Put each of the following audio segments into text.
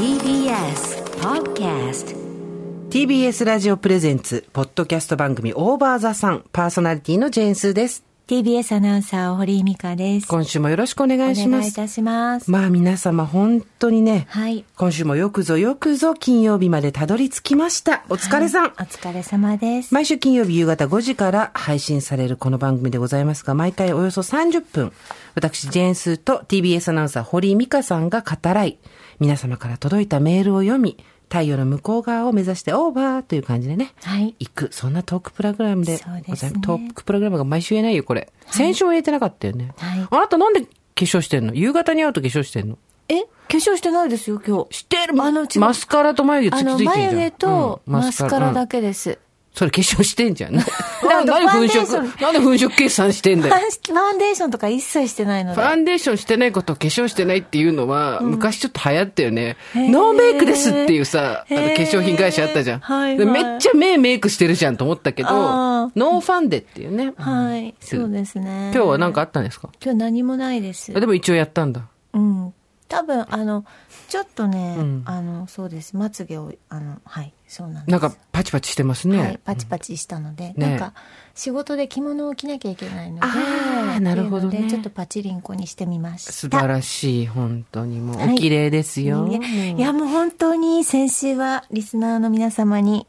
TBS Podcast TBS ラジオプレゼンツ、ポッドキャスト番組オーバーザさん、パーソナリティのジェーンスーです。TBS アナウンサー、堀井美香です。今週もよろしくお願いします。お願いいたします。まあ皆様本当にね、はい。今週もよくぞよくぞ金曜日までたどり着きました。お疲れさん。はいお疲れ様です。毎週金曜日夕方5時から配信されるこの番組でございますが、毎回およそ30分、私、ジェーンスーと TBS アナウンサー、堀井美香さんが語らい、皆様から届いたメールを読み、太陽の向こう側を目指してオーバーという感じでね、はい。行く、そんなトークプログラムでそうですねございます。トークプログラムが毎週言えないよ、これ。先週は言えてなかったよね。はいあなたなんで化粧してんの？夕方に会うと化粧してんの？え？化粧してないですよ、今日。してるあの、マスカラと眉毛つきついてんじゃん。眉毛とうんマスカラうんだけです。それ化粧してんじゃん。な なんか何粉飾なんで粉飾計算してんだよ。ファンデーションとか一切してないので。ファンデーションしてないことを化粧してないっていうのは、昔ちょっと流行ったよね。ノーメイクですっていうさ、あの化粧品会社あったじゃん。はいはいでめっちゃ目メイクしてるじゃんと思ったけど、ノーファンデっていうね。はい。そうですね。今日は何かあったんですか？今日何もないです。でも一応やったんだ。うん。多分、あの、ちょっとね、うんあの、そうです。まつげを、あの、はい、そうなんです。なんかパチパチしてますね。はい、パチパチしたので、ねなんか仕事で着物を着なきゃいけないので、あーなるほどねちょっとパチリンコにしてみました。素晴らしい、本当にもう。はいお綺麗ですよ。いやいや、もう本当に先週はリスナーの皆様に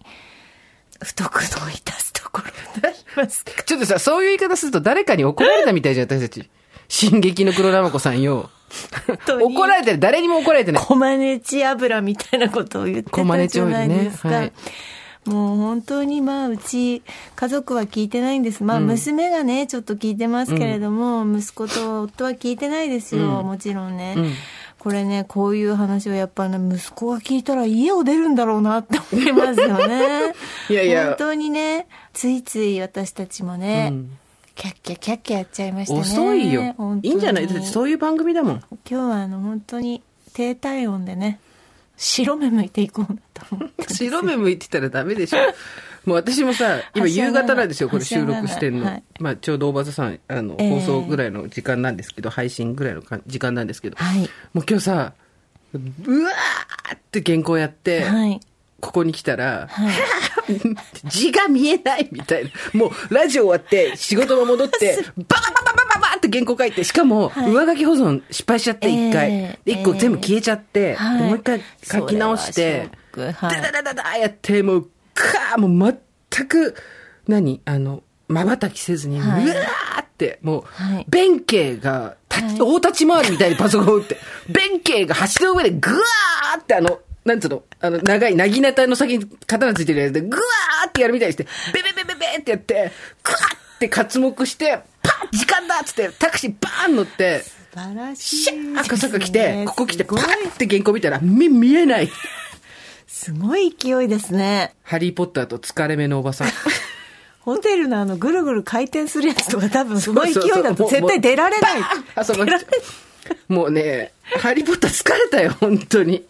不徳の致すところになります。ちょっとさ、そういう言い方すると誰かに怒られたみたいじゃん、私たち。進撃の黒ラマ子さんよ。怒られてる。誰にも怒られてない。コマネチ油みたいなことを言ってたじゃないですか。オイルねもう本当にまあうち家族は聞いてないんです。まあ娘がね、ちょっと聞いてますけれども、息子と夫は聞いてないですよ、もちろんね。うんこれね、こういう話をやっぱね、息子が聞いたら家を出るんだろうなって思いますよね。いやいや本当にね、ついつい私たちもね、うんキャッキャキャッキャやっちゃいましたね。遅いよ。いいんじゃない？だってそういう番組だもん。今日はあの本当に低体温でね白目向いていこうなと思って。白目向いてたらダメでしょ。もう私もさ、今夕方なんですよ、これ収録してんの。はい。まあちょうど大場さん、あの、ええ。放送ぐらいの時間なんですけど、配信ぐらいのか時間なんですけど、はい。もう今日さ、うわーって原稿やって、はい。ここに来たら、はい 字が見えないみたいな。もう、ラジオ終わって、仕事が戻って、バババババババって原稿書いて、しかも、はい。上書き保存失敗しちゃって、一回。一個全部消えちゃって、もう一回書き直して、ダダダダダやって、もう、かーもう全く、何？あの、瞬きせずに、うわはいーって、もう、はい。弁慶が、大立ち回りみたいにパソコンを打って、弁慶が橋の上でぐわーってあの、なんつうの、あの、長い、なぎなたの先に刀ついてるやつで、ぐわーってやるみたいにして、ベベベベベってやって、ぐわーって刮目して、パッ時間だっつって、タクシーバーン乗って、素晴らしいシャー赤坂来て、ここ来て、パすごいッって原稿見たら、目見えない。すごい勢いですねハリーポッターと疲れ目のおばさん。ホテルのあのぐるぐる回転するやつとか多分すごい勢いだとそうそうそう絶対出られないバーンあそこもうね、ハリーポッター疲れたよ、本当に。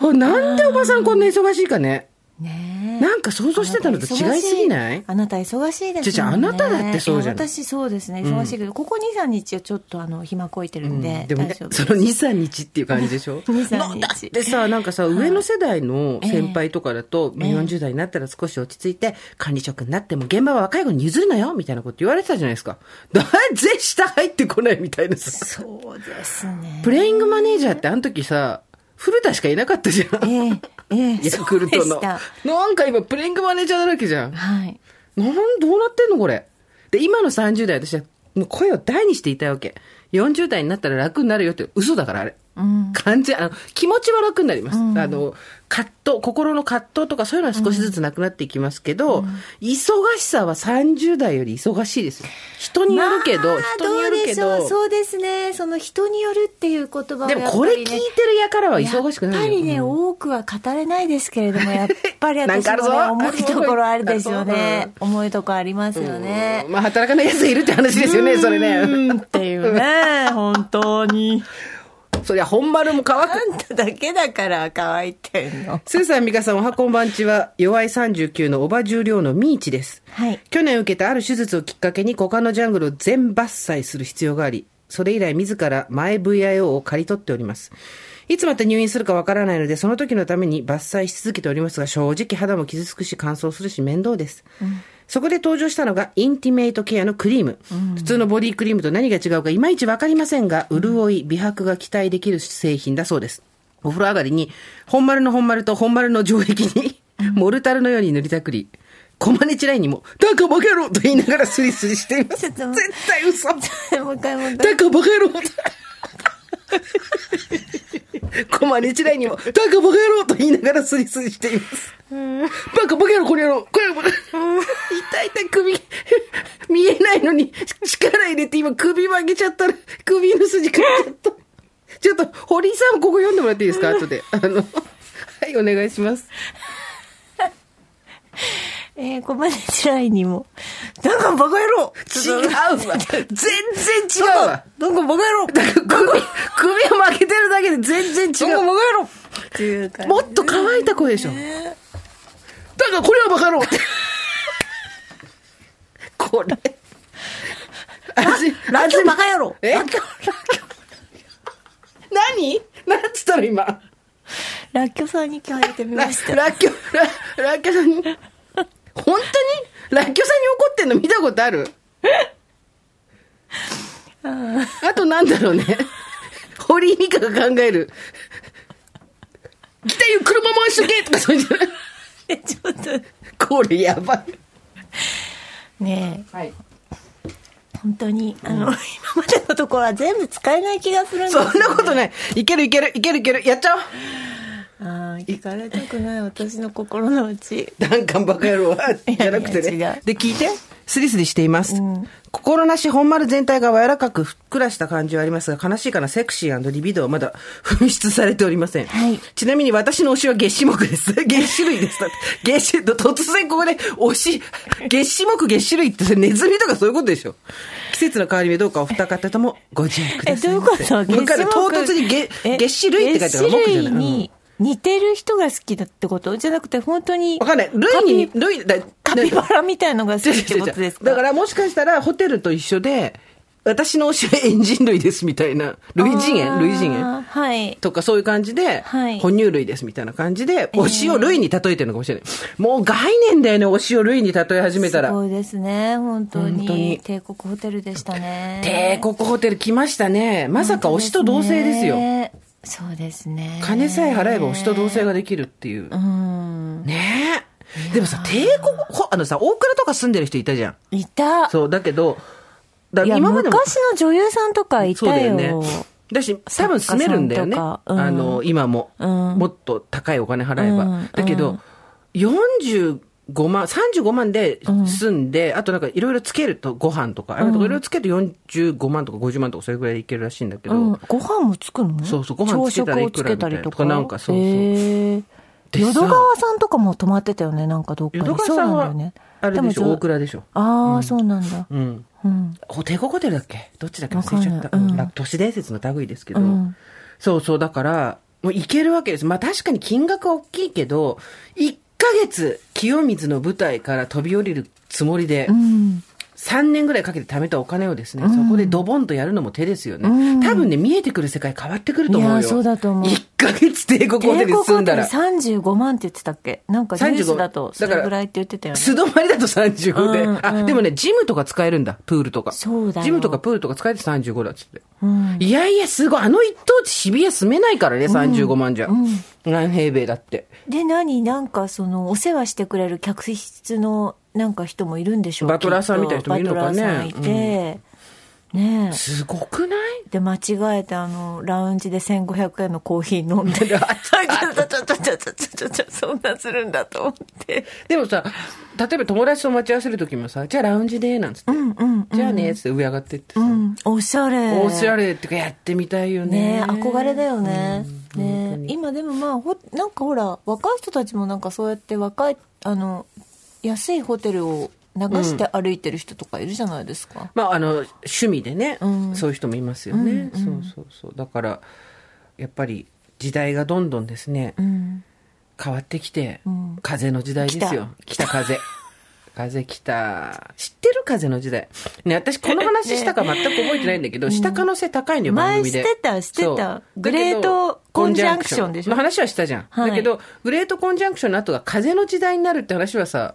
ほなんでおばさんこんな忙しいかね。ねえ。なんか想像してたのと違いすぎない？あなた忙しいですちょちょもんねあなただってそうじゃないいや私そうですね。忙しいけど、ここ23日はちょっとあの暇こいてるんで、でもねその2、3日っていう感じでしょ？2 3のだ日ってさ、なんかさ、上の世代のええ先輩とかだと、まあ40代になったら少し落ち着いて、管理職になっても現場は若い子に譲るなよみたいなこと言われてたじゃないですか。なぜ下入ってこないみたいなさ。そうですね。プレイングマネージャーってあの時さ、古田しかいなかったじゃん。ええええヤクルトの。なんか今プレイングマネージャーだらけじゃん。はいなん、どうなってんのこれ？で、今の30代私はもう声を大にしていたいわけ。40代になったら楽になるよって嘘だからあれ。うん感じ、あの、気持ちは楽になります。あの、葛藤、心の葛藤とかそういうのは少しずつなくなっていきますけど、忙しさは30代より忙しいですよ。人によるけど、まあ人によるけどどう。そうですね。その人によるっていう言葉はでもこれ聞いてるやからは忙しくないよやっぱりね、うん多くは語れないですけれども、やっぱり 私もね、かあるぞ重いところあるですよね。う 重いところありますよね。まあ、働かない奴がいるって話ですよね、それうね。んっていうね、本当に。そりゃ、本丸も乾く。あんただけだから乾いてんの。スーさん、ミカさん、おはこんばんちは、弱い39のおば重量のミーチです。はい。去年受けたある手術をきっかけに股間のジャングルを全伐採する必要があり、それ以来自ら前 VIO を刈り取っております。いつまた入院するかわからないので、その時のために伐採し続けておりますが、正直肌も傷つくし乾燥するし面倒です。そこで登場したのが、インティメイトケアのクリーム。普通のボディクリームと何が違うかいまいちわかりませんが、潤い、美白が期待できる製品だそうです。お風呂上がりに、本丸の本丸と本丸の城壁に、モルタルのように塗りたくり、コマネチラインにも、タカバカ野郎と言いながらスリスリしています。絶対嘘。もう一回もう一回タカバカ野郎コマネチラインにも、タカバカ野郎と言いながらスリスリしています。バカバカ野郎、これ野郎、これ野郎。痛い痛い首、見えないのに力入れて今首曲げちゃったら、首の筋かっちゃった。ちょっと、堀井さんここ読んでもらっていいですか？後で。あの、はい、お願いします。えー、コマネチラインにも。なんかバカ野郎違うわ。全然違うわ。なんかバカ野郎首、首を曲げてるだけで全然違う。なんかバカ野郎っていう感じ。もっと乾いた声でしょ。ねだからこれはバカ野郎これ。味、ラッキョバカ野郎え？何？なんつったの今？ラッキョさんに聞かれてみラました。ラッキョ、ララッキョさんにラッキョさんに怒ってんの見たことある？あとなんだろうね。堀井美香が考える。北湯車回しとけとかそういう。えちょっと。これやばい。ねえ、はい。本当に、あの、今までのところは全部使えない気がするんですよそんなことない。いけるいけるいけるいける。やっちゃおう。ああ、聞かれたくない私の心の内。ダンカンバカ野郎は、じゃなくてね。で、聞いて。スリスリしています。うん心なし本丸全体が柔らかくふっくらした感じはありますが、悲しいかなセクシーリビドーはまだ紛失されておりません。はいちなみに私の推しは月種目です。月種類です。月種、突然ここで推し、月種目月種類ってネズミとかそういうことでしょ。季節の変わり目どうかお二方ともご自愛くだえ、さいどういうこと？月、種類って書いてある月種目じゃない。類に似てる人が好きだってこと？じゃなくて、本当に。わかんない。類に、類、だカピバラみたいのが好きってことですか？だからもしかしたらホテルと一緒で、私の推しはエンジン類ですみたいな、類人猿類人猿はい。とかそういう感じで、はい哺乳類ですみたいな感じで、推しを類に例えてるのかもしれない。もう概念だよね、推しを類に例え始めたらす。ごいですね、本当に。本当に帝国ホテルでしたね。帝国ホテル来ましたね。まさか推しと同性ですよ。ねそうですね。金さえ払えば推しと同性ができるっていう。うん。ねえ。でもさ、帝国ほ、あのさ、大倉とか住んでる人いたじゃん。いた。そう、だけど、だ今までも。昔の女優さんとかいそうだたよ。よね。だし、多分住めるんだよね。うんあの、今も、うんもっと高いお金払えば。うんだけど、45万、35万で住んで、あとなんかいろいろつけるとご飯とか、いろいろつけると45万とか50万とかそれぐらいでいけるらしいんだけど、うん、ご飯もつくの？そうそうご飯つけたらいくらみたいなとか？なんかそうそう淀川さんとかも泊まってたよね、なんかどっかに。淀川さんは。あれでしょ、も大倉でしょ。ああ、そうなんだ。うん。うん。ホテルホテルだっけ？どっちだっけ？忘れちゃった。うんうん都市伝説の類ですけど、うんそうそう、だから、もう行けるわけです。まあ確かに金額は大きいけど、1ヶ月、清水の舞台から飛び降りるつもりで、うん。3年ぐらいかけて貯めたお金をですね、そこでドボンとやるのも手ですよね。うん多分ね、見えてくる世界変わってくると思うよ。いやそうだと思う1ヶ月帝国ホテルに住んだら。帝国ホテル35万って言ってたっけ？なんかニュースだとそれぐらいって言ってたよね。素泊まりだと35で。うんうんあ、でもね、ジムとか使えるんだ。プールとか。そうだよジムとかプールとか使えて35だっつって。うん。いやいや、すごい。あの一等地渋谷住めないからね、35万じゃ。うん何平米だって。で、何なんかその、お世話してくれる客室のなんか人もいるんでしょうバトラーさんみたいな人もいるのかねバトラーさんいて、ねえ。すごくない？で、間違えて、あの、ラウンジで1500円のコーヒー飲んで、ちょちょちょちょちょちょちょちょ、そんなするんだと思って。でもさ、例えば友達と待ち合わせる時もさ、じゃあラウンジで、なんつって。うんうん。じゃあね、つって上上がってってさ。うん、おしゃれ。おしゃれってかやってみたいよね。ねえ憧れだよね。ねえ今でもまあほ、なんかほら、若い人たちもなんかそうやって若い、あの、安いホテルを流して歩いてる人とかいるじゃないですか。まあ、あの、趣味でね、うんそういう人もいますよね。そうそうそう。だから、やっぱり時代がどんどんですね、うん。変わってきて、ん風の時代ですよ。北風。風来た。知ってる風の時代。ね、私この話したか全く覚えてないんだけど、した可能性高いんだよ、番前組で。知ってた知ってたグレートコンジャンクションでしょの話はしたじゃん。はいだけど、グレートコンジャンクションの後が風の時代になるって話はさ、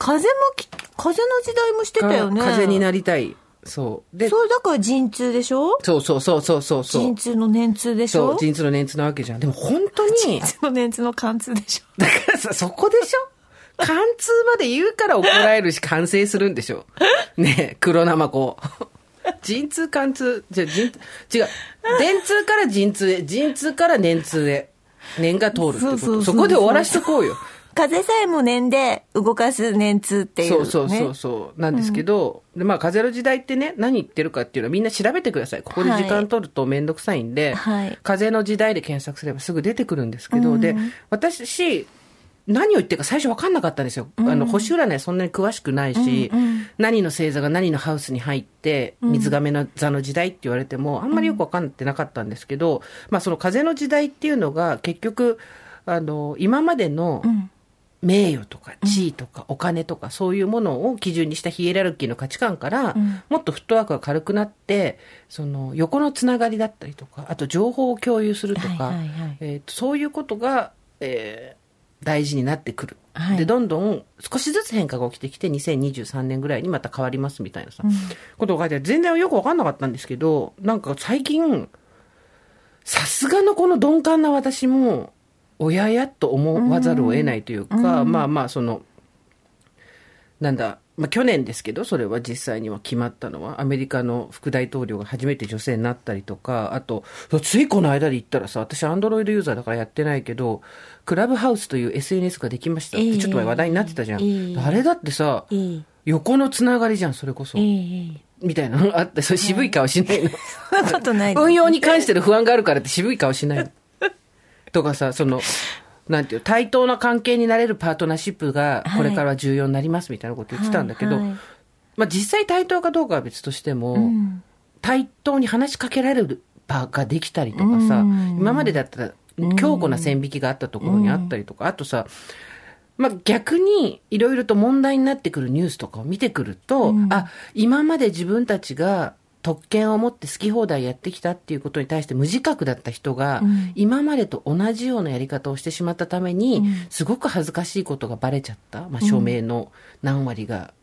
風もき、風の時代もしてたよね。風になりたい。そう。で、そう、だから陣痛でしょ？そうそうそうそうそうそう。陣痛の年痛でしそう、ょ陣痛の年痛なわけじゃん。でも本当に、陣痛の年痛の貫通でしょ？だからさ、そこでしょ？貫通まで言うから怒られるし、完成するんでしょ？ねえ、黒生子。陣痛貫通、じゃ陣、違う。電通から陣痛へ、陣痛から年痛へ。年が通るってこと。そこで終わらしとこうよ。風さえも念で動かす年痛っていう、ね。そうそうそうそう。なんですけど、でまあ、風の時代ってね、何言ってるかっていうのはみんな調べてください。ここで時間取るとめんどくさいんで、はい風の時代で検索すればすぐ出てくるんですけど、で、私、何を言ってるか最初分かんなかったんですよ。あの、星占いそんなに詳しくないし、何の星座が何のハウスに入って、水亀の座の時代って言われても、あんまりよく分かってなかったんですけど、まあその風の時代っていうのが結局、あの、今までの、名誉とか地位とかお金とかそういうものを基準にしたヒエラルキーの価値観から、もっとフットワークが軽くなって、その横のつながりだったりとか、あと情報を共有するとか、えーとそういうことが、えー大事になってくる。はい。で、どんどん少しずつ変化が起きてきて、2023年ぐらいにまた変わりますみたいなさ、ことが書いて全然よくわかんなかったんですけど、なんか最近、さすがのこの鈍感な私も、おややっと思わざるを得ないというか、まあまあ、その、なんだ、まあ去年ですけど、それは実際には決まったのは、アメリカの副大統領が初めて女性になったりとか、あと、ついこの間で言ったらさ、私アンドロイドユーザーだからやってないけど、クラブハウスという SNS ができましたって、ええちょっと前話題になってたじゃん。ええあれだってさ、いい。横のつながりじゃん、それこそ。いい、いい。みたいなのがあって、それ渋い顔しないの。そんなことない運用に関しての不安があるからって渋い顔しないの。とかさ、その、なんていう、対等な関係になれるパートナーシップがこれからは重要になりますみたいなこと言ってたんだけど、はいはい。まあ実際対等かどうかは別としても、ん。対等に話しかけられる場ができたりとかさ、うん。今までだったら強固な線引きがあったところにあったりとか、あとさ、まあ、逆にいろいろと問題になってくるニュースとかを見てくると、あ、今まで自分たちが特権を持って好き放題やってきたっていうことに対して無自覚だった人が、今までと同じようなやり方をしてしまったために、すごく恥ずかしいことがバレちゃった。まあ、署名の何割が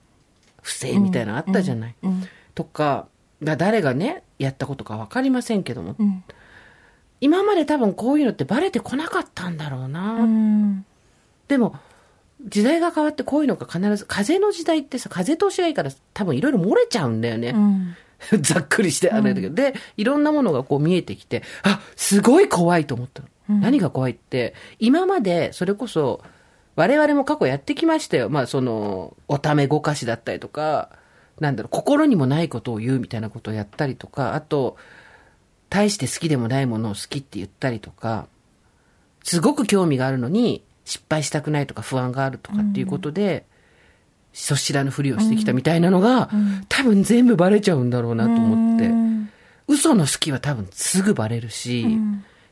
不正みたいなのあったじゃない。とか、だ誰がね、やったことかわかりませんけども、ん今まで多分こういうのってバレてこなかったんだろうな。うん。でも、時代が変わってこういうのが必ず、風の時代ってさ、風通しがいいから多分いろいろ漏れちゃうんだよね。うん。ざっくりしてあれだけど、で、いろんなものがこう見えてきて、あ、すごい怖いと思ったの。何が怖いって、今までそれこそ、我々も過去やってきましたよ。まあその、おためごかしだったりとか、なんだろう、心にもないことを言うみたいなことをやったりとか、あと、大して好きでもないものを好きって言ったりとか、すごく興味があるのに、失敗したくないとか不安があるとかっていうことで、そしらぬふりをしてきたみたいなのが、多分全部バレちゃうんだろうなと思って、嘘の好きは多分すぐバレるし、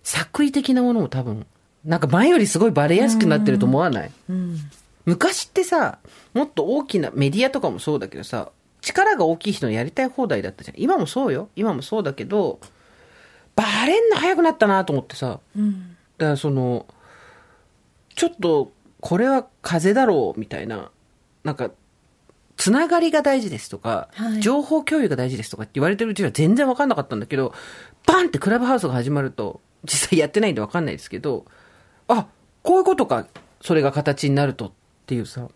作為的なものも多分、なんか前よりすごいバレやすくなってると思わない、昔ってさ、もっと大きなメディアとかもそうだけどさ、力が大きい人のやりたい放題だったじゃん。今もそうよ。今もそうだけど、バレんの早くなったなと思ってさ。だからその、ちょっと、これは風だろうみたいな、なんか、つながりが大事ですとか、はい情報共有が大事ですとかって言われてるうちは全然わかんなかったんだけど、バンってクラブハウスが始まると、実際やってないんでわかんないですけど、あ、こういうことか、それが形になるとっていうさ、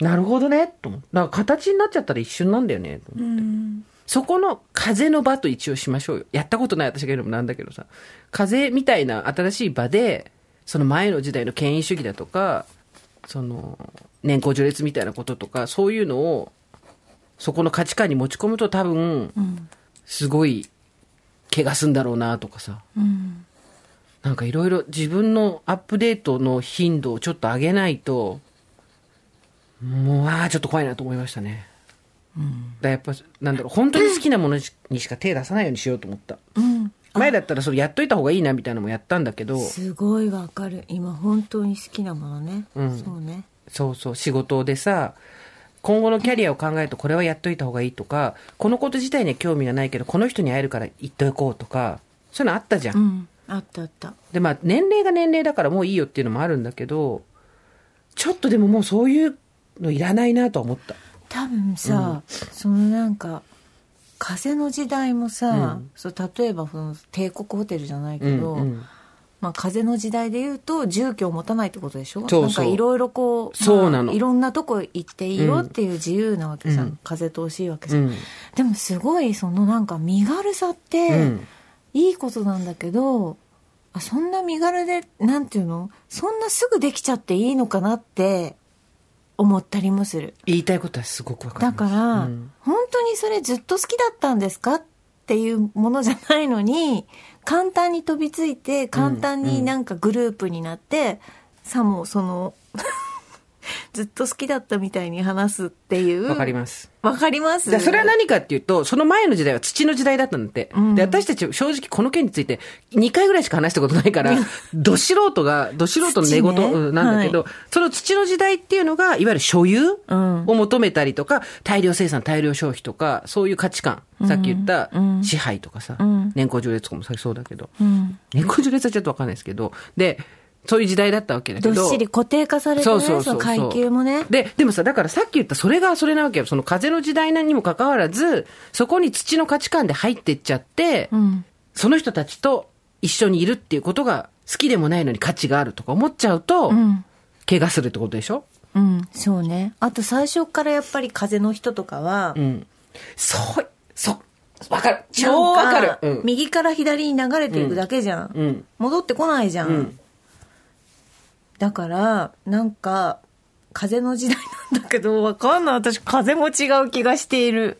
なるほどね、と思って。だから形になっちゃったら一瞬なんだよね、と思って。そこの風の場と一応しましょうよ。やったことない私が言うのもなんだけどさ。風みたいな新しい場で、その前の時代の権威主義だとか、その、年功序列みたいなこととか、そういうのを、そこの価値観に持ち込むと多分、すごい、怪我すんだろうなとかさ。うん。なんかいろいろ自分のアップデートの頻度をちょっと上げないと、もう、ああ、ちょっと怖いなと思いましたね。だからやっぱ、なんだろう、本当に好きなものにしか手出さないようにしようと思った。うん。前だったらそれやっといた方がいいなみたいなのもやったんだけど、すごいわかる。今本当に好きなものね。うんそうね。そうそう、仕事でさ、今後のキャリアを考えるとこれはやっといた方がいいとか、このこと自体には興味がないけど、この人に会えるから言っておこうとか、そういうのあったじゃん。うん。あったあった。で、まあ、年齢が年齢だからもういいよっていうのもあるんだけど、ちょっとでももうそういうのいらないなとは思った。多分さ、そのなんか風の時代もさ、そう例えばその帝国ホテルじゃないけど、うんうん。まあ、風の時代で言うと住居を持たないってことでしょ？そうなんかいろいろこう、そうなの。まあいろんなとこ行っていいようんっていう自由なわけじゃん、うん。風通しいいわけじゃん、うん。でもすごいそのなんか身軽さって、うん。いいことなんだけどあそんな身軽でなんていうの？そんなすぐできちゃっていいのかなって思ったりもする言いたいことはすごくわかりだ。から、うん本当にそれずっと好きだったんですかっていうものじゃないのに簡単に飛びついて簡単になんかグループになって、さもその ずっと好きだったみたいに話すっていう。わかります。わかります？じゃあそれは何かっていうと、その前の時代は土の時代だったんだって。うん。で、私たち正直この件について2回ぐらいしか話したことないから、ど素人が、ど素人の寝言なんだけど、その土の時代っていうのが、いわゆる所有うん。を求めたりとか、大量生産、大量消費とか、そういう価値観。さっき言ったうん。支配とかさ、うん。年功序列とかもそうだけど、うん。年功序列はちょっとわかんないですけど、で、そういう時代だったわけだけど。どっしり固定化されてねその階級もねで、でもさ、だからさっき言ったそれがそれなわけよ。その風の時代にもかかわらず、そこに土の価値観で入ってっちゃって、うんその人たちと一緒にいるっていうことが好きでもないのに価値があるとか思っちゃうと、うん怪我するってことでしょ？うんそうねあと最初からやっぱり風の人とかは、うん。そう、そう、わかる。超わかる。右から左に流れていくだけじゃん、うん。戻ってこないじゃんだからなんか風の時代なんだけどわかんない私風も違う気がしている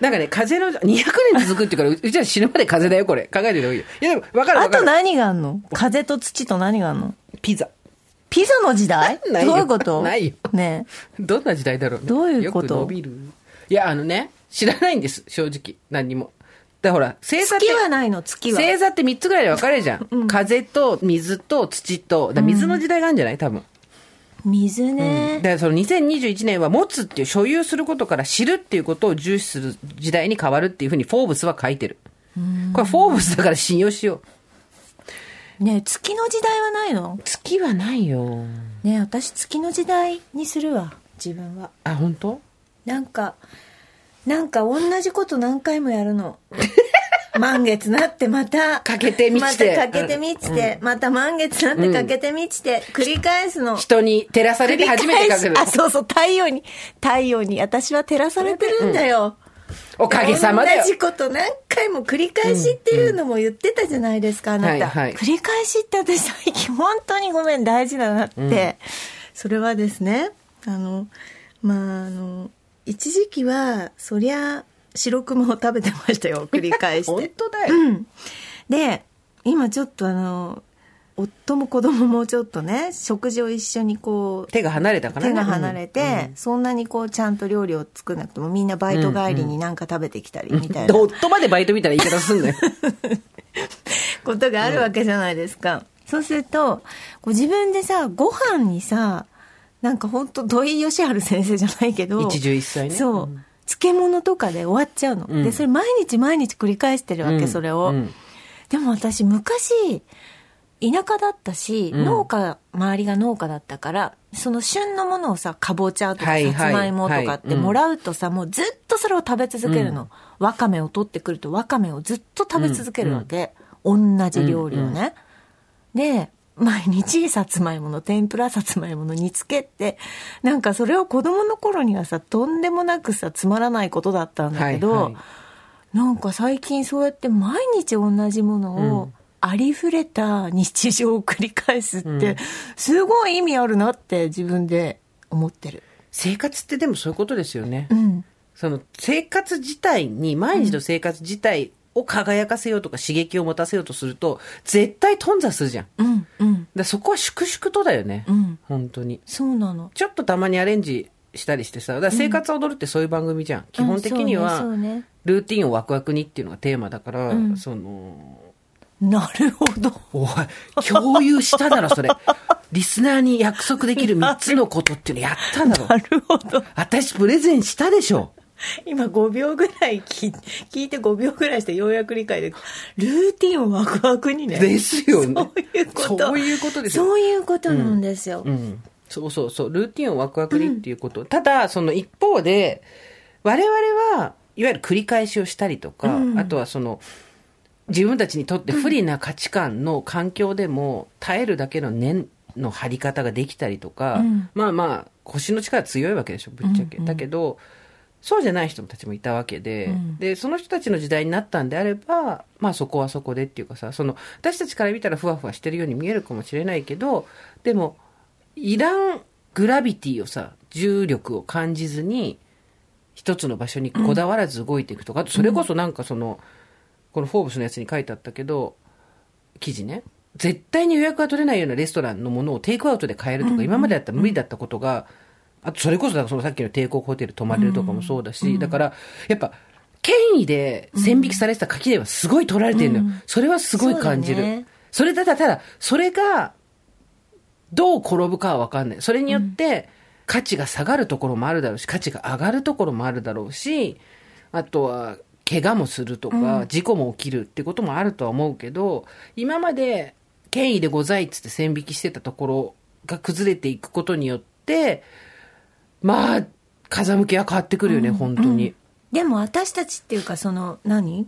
なんかね、風の、200年続くってから、ううちは死ぬまで風だよ、これ。考えておいいいよ。いや、でも、わかるわかる。あと何があんの？風と土と何があんの？ピザ。ピザの時代？ないよどういうこと？ないよねどんな時代だろうね。どういうこと？よく伸びるいや、あのね、知らないんです、正直。何にも。ほら、星座って。月はないの月は星座って3つぐらいで分かれるじゃん。風と水と土と。だ水の時代があるんじゃない？多分。水ね、だからその2021年は持つっていう所有することから知るっていうことを重視する時代に変わるっていうふうにフォーブスは書いてる。これフォーブスだから信用しよう。ねえ月の時代はないの？月はないよ。ねえ私月の時代にするわ自分はあ、本当？なんかなんか同じこと何回もやるの。満月なってまた。かけてみちて。またかけてみちて、また満月なってかけてみちて、繰り返すの。人に照らされて初めて書けるあそうそう。太陽に。太陽に。私は照らされてるんだよ、おかげさまだよ。同。じこと何回も繰り返しっていうのも言ってたじゃないですか、あなた、はいはい。繰り返しって私最近本当にごめん大事だなって、それはですねあのまああの一時期はそりゃ白熊を食べてましたよ繰り返して。本当だよ。うん。で今ちょっとあの夫も子供もちょっとね食事を一緒にこう手が離れたからね。手が離れて、そんなにこうちゃんと料理を作らなくてもみんなバイト帰りになんか食べてきたりみたいな。夫までバイトみたいな言い方すんのよ。ことがあるわけじゃないですか、そうするとこう自分でさご飯にさなんか本当土井善晴先生じゃないけど一汁一菜ね。そう、うん。漬物とかで終わっちゃうの、うん。でそれ毎日毎日繰り返してるわけ、うんそれを、うん。でも私昔田舎だったし、うん。農家周りが農家だったからその旬のものをさかぼちゃとかさつまいもとかってはいもらうとさ、もうずっとそれを食べ続けるの、わかめを取ってくるとわかめをずっと食べ続けるわけ、同じ料理をね、で毎日さつまいもの天ぷらさつまいもの煮つけってなんかそれは子供の頃にはさとんでもなくさつまらないことだったんだけど、はいはいなんか最近そうやって毎日同じものを、ありふれた日常を繰り返すって、すごい意味あるなって自分で思ってる。生活ってでもそういうことですよね。うん。その生活自体に、毎日の生活自体を輝かせようとか刺激を持たせようとすると、絶対頓挫するじゃん。うん。うん。らそこは粛々とだよね。うん。本当に。そうなの。ちょっとたまにアレンジしたりしてさ、だ生活を踊るってそういう番組じゃん。基本的にうんは、ルーティンをワクワクにっていうのがテーマだから、うんその、なるほど。おい、共有しただろ、それ。リスナーに約束できる3つのことっていうのやっただろ。なるほど。私プレゼンしたでしょ。今5秒ぐらい聞い聞いて5秒ぐらいしてようやく理解できルーティンをワクワクにね。ですよね。そういうこと。そういうことですよそういうことなんですよ。うん。そうそうそう。ルーティンをワクワクにっていうこと。ただ、その一方で、我々は、いわゆる繰り返しをしたりとか、うんあとはその、自分たちにとって不利な価値観の環境でも耐えるだけの念の張り方ができたりとか、うんまあまあ、腰の力強いわけでしょ、ぶっちゃけ。うんうんだけど、そうじゃない人たちもいたわけで、うん。で、その人たちの時代になったんであれば、まあそこはそこでっていうかさ、その、私たちから見たらふわふわしてるように見えるかもしれないけど、でも、いらんグラビティをさ、重力を感じずに、一つの場所にこだわらず動いていくとか、あとそれこそなんかその、このフォーブスのやつに書いてあったけど、記事ね。絶対に予約が取れないようなレストランのものをテイクアウトで買えるとか、今までだったら無理だったことが、あとそれこそそのさっきの帝国ホテル泊まれるとかもそうだし、だから、やっぱ、権威で線引きされてた垣根はすごい取られてるのよ。それはすごい感じる。そねそれただ、ただ、それが、どう転ぶかは分かんない。それによって、価値が下がるところもあるだろうし、価値が上がるところもあるだろうし、あとは、怪我もするとか、事故も起きるってこともあるとは思うけど、今まで、権威でございっつって線引きしてたところが崩れていくことによって、まあ、風向きは変わってくるよね、本当に。でも私たちっていうかその何？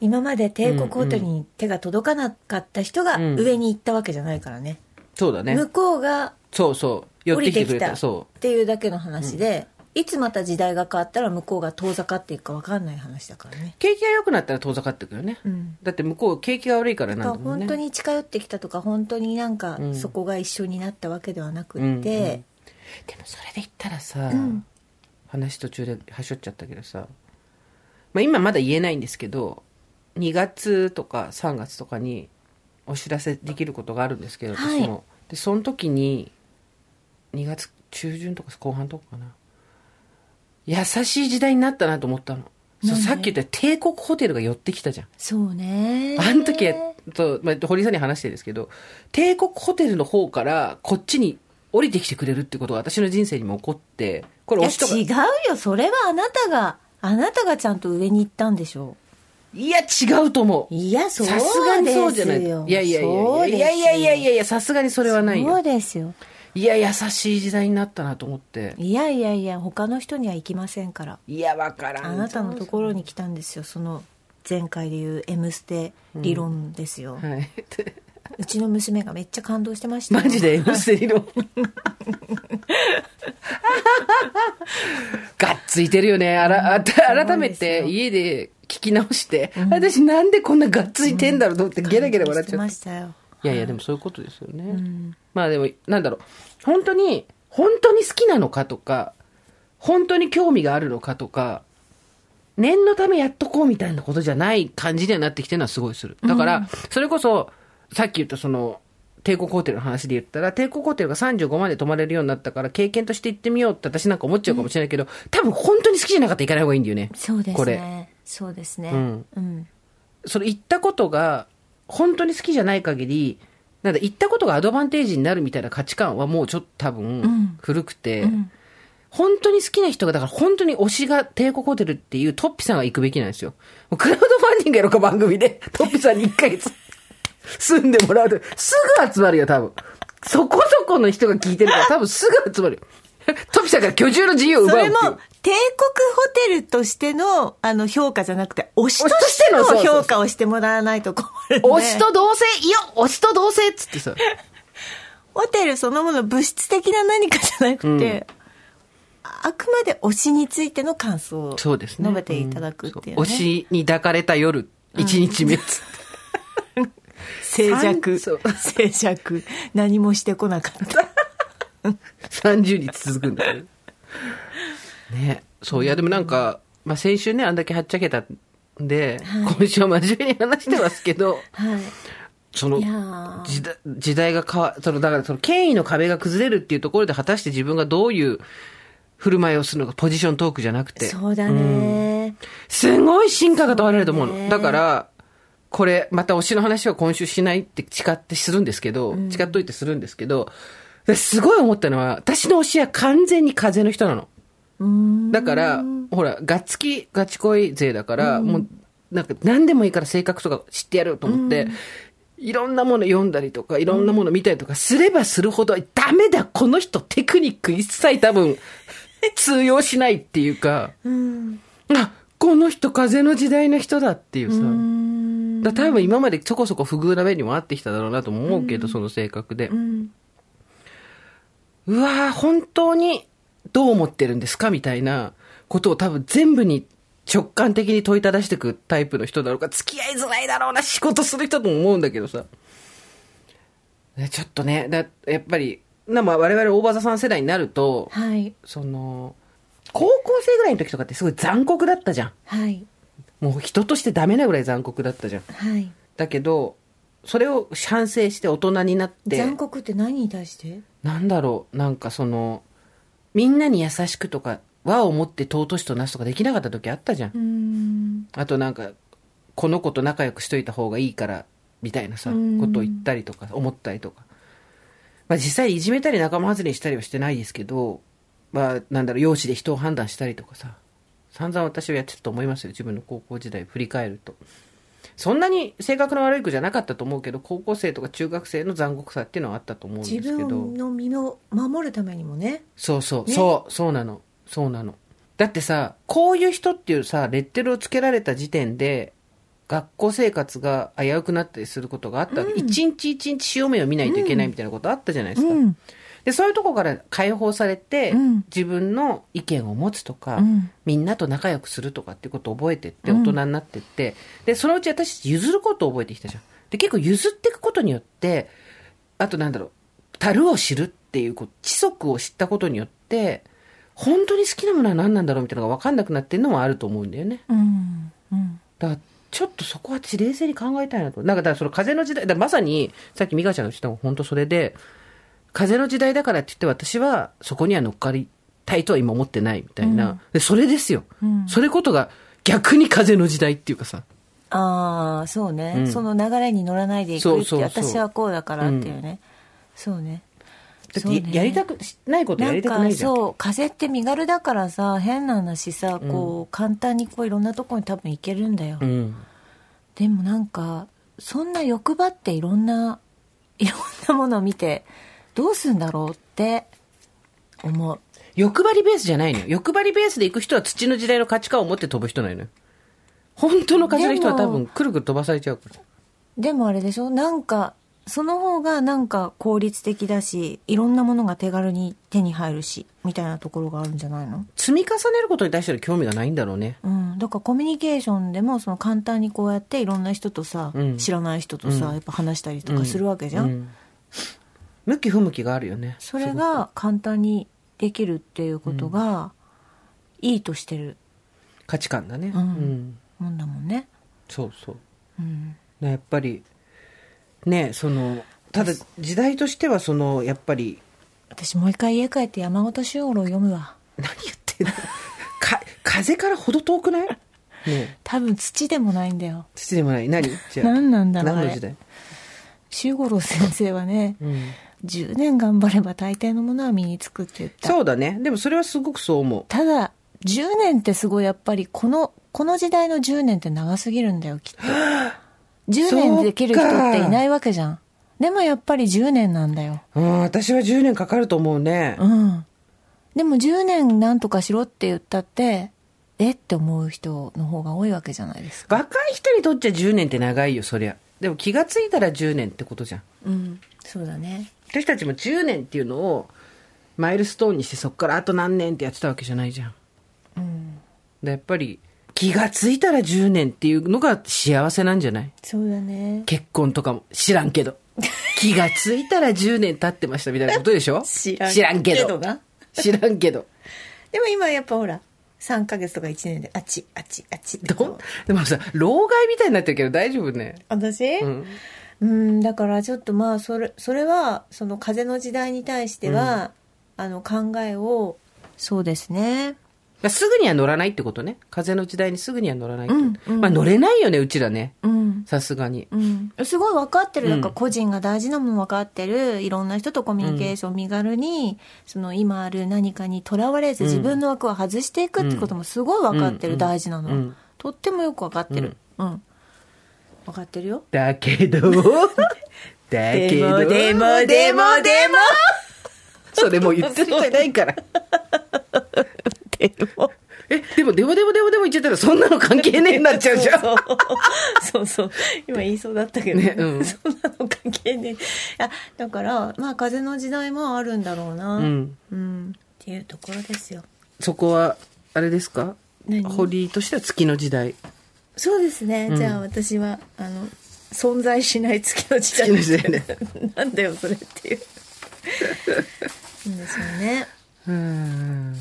今まで帝国ホテルに手が届かなかった人がうん上に行ったわけじゃないからね、そうだね向。こうがそうそう。寄っ降てきてくれた。りてきたっそていうだけの話で、いつまた時代が変わったら向こうが遠ざかっていくか分かんない話だからねう。景気が良くなったら遠ざかっていくよね。うんだって向こう景気が悪いからなんだもんね。本当に近寄ってきたとか本当になんかうんそこが一緒になったわけではなくって、うんうんでもそれで言ったらさ、ん。話途中ではしょっちゃったけどさ、まあ、今まだ言えないんですけど2月とか3月とかにお知らせできることがあるんですけど、はい。私も。でその時に2月中旬とか後半とかかな。優しい時代になったなと思ったの。そうさっき言った帝国ホテルが寄ってきたじゃん。そうね。あの時は、と、まあ、堀井さんに話してるんですけど、帝国ホテルの方からこっちに降りてきてくれるってことが私の人生にも起こって、これ。違うよそれはあなたがあなたがちゃんと上に行ったんでしょいや、違うと思う。いやそうですよさすがにそうじゃない。いやいやいやいやいやいやいやさすがにそれはないそうよ。ですよいや、優しい時代になったなと思って。いやいやいや他の人には行きませんからいや、わからん。あなたのところに来たんですよその前回でいう「M ステ」理論ですよ、はい。うちの娘がめっちゃ感動してましたよマジで？M ステ理論。がっついてるよね。あら、あた改めて家で聞き直して、私なんでこんながっついてんだろうと思ってゲラゲラ笑っちゃっ。ましたたよいやいや、でもそういうことですよね。んまあでも、なんだろう。本当に、本当に好きなのかとか、本当に興味があるのかとか、念のためやっとこうみたいなことじゃない感じにはなってきてるのはすごいする。だから、それこそ、さっき言ったその、帝国ホテルの話で言ったら、帝国ホテルが35万で泊まれるようになったから、経験として行ってみようって私なんか思っちゃうかもしれないけど、多分本当に好きじゃなかったら行かない方がいいんだよね。そうですこれ。ねそうですね。うん。うんそれ行ったことが本当に好きじゃない限り、なんだ、行ったことがアドバンテージになるみたいな価値観はもうちょっと多分ん。古くて、うん。本当に好きな人が、だから本当に推しが帝国ホテルっていうトッピさんが行くべきなんですよ。クラウドファンディングやろうか番組で、トッピさんに1ヶ月住んでもらうと、すぐ集まるよ、多分。そこそこの人が聞いてるから、多分すぐ集まるよ。トッピさんから居住の自由をそれ奪うっていうも帝国ホテルとしてのあの評価じゃなくて推しとしての評価をしてもらわないと困るんで推しと同性、いや、推しと同性っつってさ。ホテルそのもの物質的な何かじゃなくて、あくまで推しについての感想をそうですね。述べていただくっていうね、んそう推しに抱かれた夜、一日目っつって。静寂。静寂。何もしてこなかった。30日続くんだよね。ね。そう、いやでもなんか、まあ先週ね、あんだけはっちゃけたんで、今週は真面目に話してますけど、はい。その時代、時代が変わ、その、だからその権威の壁が崩れるっていうところで果たして自分がどういう振る舞いをするのか、ポジショントークじゃなくて。そうだね、すごい進化が問われると思うの。だから、これ、また推しの話は今週しないって誓ってするんですけど、誓っといてするんですけど、ですごい思ったのは、私の推しは完全に風の人なの。だから、ほら、ガッツキ、ガチ恋勢だから、もう、なんか何でもいいから性格とか知ってやると思って、いろんなもの読んだりとか、いろんなもの見たりとかすればするほど、ダメだ、この人テクニック一切多分、通用しないっていうか、あ、この人風の時代の人だっていうさ。だ多分今までそこそこ不遇な面にもあってきただろうなとも思うけど、その性格で。うわー本当にどう思ってるんですかみたいなことを多分全部に直感的に問いただしていくタイプの人だろうか、付き合いづらいだろうな、仕事する人とも思うんだけどさ。ねちょっとね、だやっぱり、なまあ我々大場さん世代になると、はい。その、高校生ぐらいの時とかってすごい残酷だったじゃん。はい。もう人としてダメなぐらい残酷だったじゃん。はい。だけど、それを反省して大人になって、残酷って何に対して？なんだろう、なんかその、みんなに優しくとか、和を持って尊しとなすとかできなかった時あったじゃん。うーん。あとなんか、この子と仲良くしといた方がいいから、みたいなさ、うんことを言ったりとか、思ったりとか。まあ実際いじめたり仲間外れにしたりはしてないですけど、まあなんだろう、容姿で人を判断したりとかさ、散々私はやってたと思いますよ、自分の高校時代振り返ると。そんなに性格の悪い子じゃなかったと思うけど、高校生とか中学生の残酷さっていうのはあったと思うんですけ自ど。分の身を守るためにもね。そうそう、ねそう、そうなの。そうなの。だってさ、こういう人っていうさ、レッテルをつけられた時点で、学校生活が危うくなったりすることがあったわけ。一、日一日潮目を見ないといけないみたいなことあったじゃないですか。うんで、そういうとこから解放されて、うん自分の意見を持つとか、うんみんなと仲良くするとかっていうことを覚えてって、大人になってって、で、そのうち私譲ることを覚えてきたじゃん。で、結構譲っていくことによって、あとなんだろう、樽を知るっていう、こう、知足を知ったことによって、本当に好きなものは何なんだろうみたいなのが分かんなくなってるのもあると思うんだよね。うん。うん。だから、ちょっとそこは私冷静に考えたいなと。なんか、だからその風の時代、だまさに、さっき美香ちゃんが言ってたのが本当それで、風の時代だからって言って私はそこには乗っかりたいとは今思ってないみたいな。でそれですよ、それことが逆に風の時代っていうかさ。ああ、そうね、うんその流れに乗らないでいくって私はこうだからっていうね。そうね。やりたくないことやりたくないじゃん。そう風って身軽だからさ変な話さこう、簡単にこういろんなとこに多分行けるんだよ、うん。でもなんかそんな欲張っていろんないろんなものを見てどうすんだろうって思う欲張りベースじゃないのよ。欲張りベースで行く人は土の時代の価値観を持って飛ぶ人なのよ。本当の風の人は多で分くるくる飛ばされちゃうから。でもあれでしょ？なんかその方がなんか効率的だしいろんなものが手軽に手に入るしみたいなところがあるんじゃないの？積み重ねることに対しての興味がないんだろうね。うん、だからコミュニケーションでもその簡単にこうやっていろんな人とさ、うん知らない人とさ、やっぱ話したりとかするわけじゃん、うん向き不向きがあるよね。それが簡単にできるっていうことが、いいとしてる。価値観だね。うん。うん。もんだもんね、そうそう。うん、ねやっぱり、ねその、ただ時代としてはその、やっぱり、私もう一回家帰って山本周五郎読むわ。何言ってんの？か、風からほど遠くない？ね。多分土でもないんだよ。土でもない。何？じゃあ何なんだろう何の時代？周五郎先生はね、うん。10年頑張れば大抵のものは身につくって言ったそうだね。でもそれはすごくそう思う。ただ10年ってすごいやっぱりこのこの時代の10年って長すぎるんだよきっと10年できる人っていないわけじゃんでもやっぱり10年なんだようん、私は10年かかると思うね。うんでも10年なんとかしろって言ったってえって思う人の方が多いわけじゃないですか若い人にとっちゃ10年って長いよ、そりゃ。でも気がついたら10年ってことじゃん。うんそうだね私たちも10年っていうのをマイルストーンにしてそこからあと何年ってやってたわけじゃないじゃん。うんでやっぱり気がついたら10年っていうのが幸せなんじゃない？そうだね結婚とかも知らんけど。気がついたら10年経ってましたみたいなことでしょ？知らん知らんけど。知らんけど。でも今やっぱほら3ヶ月とか1年であっちあっちあっちっうでもさ、老害みたいになってるけど大丈夫ね。私、うん。うん、だからちょっとまあそれそれはその風の時代に対しては、あの考えをそうですねまあすぐには乗らないってことね。風の時代にすぐには乗らない。うんうんまあ乗れないよね、うちらね。うん。さすがに。うん、すごい分かってる。なんか個人が大事なもの分かってる。いろんな人とコミュニケーション身軽に、その今ある何かにとらわれず自分の枠を外していくってこともすごい分かってる。うん大事なの、うんとってもよく分かってる。うん。分かってるよ。だけど、だけど、でもでもでも それもう言ってる人いないから。でも。え、でも、でもでもでもでも言っちゃったら、そんなの関係ねえになっちゃうじゃん。そうそう。今言いそうだったけど、ねうんそんなの関係ねえ。いや、だから、まあ風の時代もあるんだろうな。うん。うん。っていうところですよ。そこは、あれですか？何？堀井としては月の時代。そうですね。うんじゃあ私は、あの、存在しない月の時代。月の時代ね。なんだよ、それっていう。いいんですよね。うーん。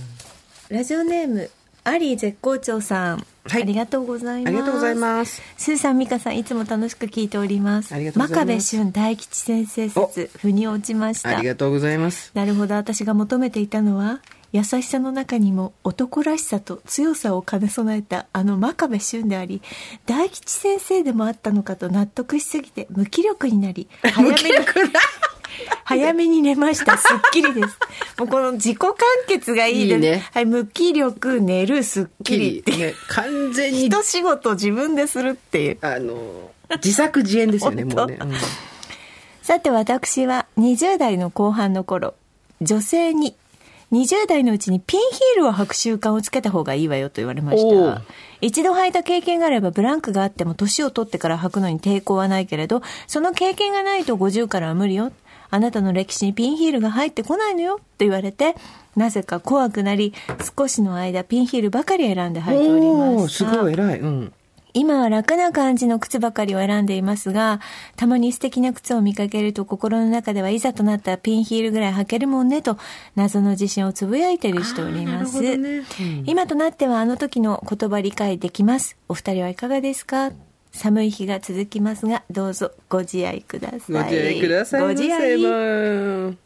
ラジオネーム、アリー絶好調さん。はいありがとうございます。ありがとうございます。スーさん、ミカさん、いつも楽しく聞いております。ありがとうございます真壁俊大吉先生説、腑に落ちましたあり。がとうございます。なるほど、私が求めていたのは、優しさの中にも男らしさと強さを兼ね備えたあの真壁俊であり、大吉先生でもあったのかと納得しすぎて無気力になり、早めに、早めに寝ました。すっきりです。もうこの自己完結がいいです。いいねはい、無気力、寝る、すっきりって。ね、完全に、一仕事自分でするっていう。あの、自作自演ですよね、もうね。うんさて私は20代の後半の頃、女性に20代のうちにピンヒールを履く習慣をつけた方がいいわよと言われました。一度履いた経験があればブランクがあっても年を取ってから履くのに抵抗はないけれど、その経験がないと50からは無理よ。あなたの歴史にピンヒールが入ってこないのよと言われて、なぜか怖くなり、少しの間ピンヒールばかり選んで履いておりました。ごい偉い。うん。今は楽な感じの靴ばかりを選んでいますが、たまに素敵な靴を見かけると心の中ではいざとなったらピンヒールぐらい履けるもんねと謎の自信をつぶやいてるしております。ねうん今となってはあの時の言葉理解できます。お二人はいかがですか？寒い日が続きますが、どうぞご自愛ください。ご自愛くださいませ。ご自愛。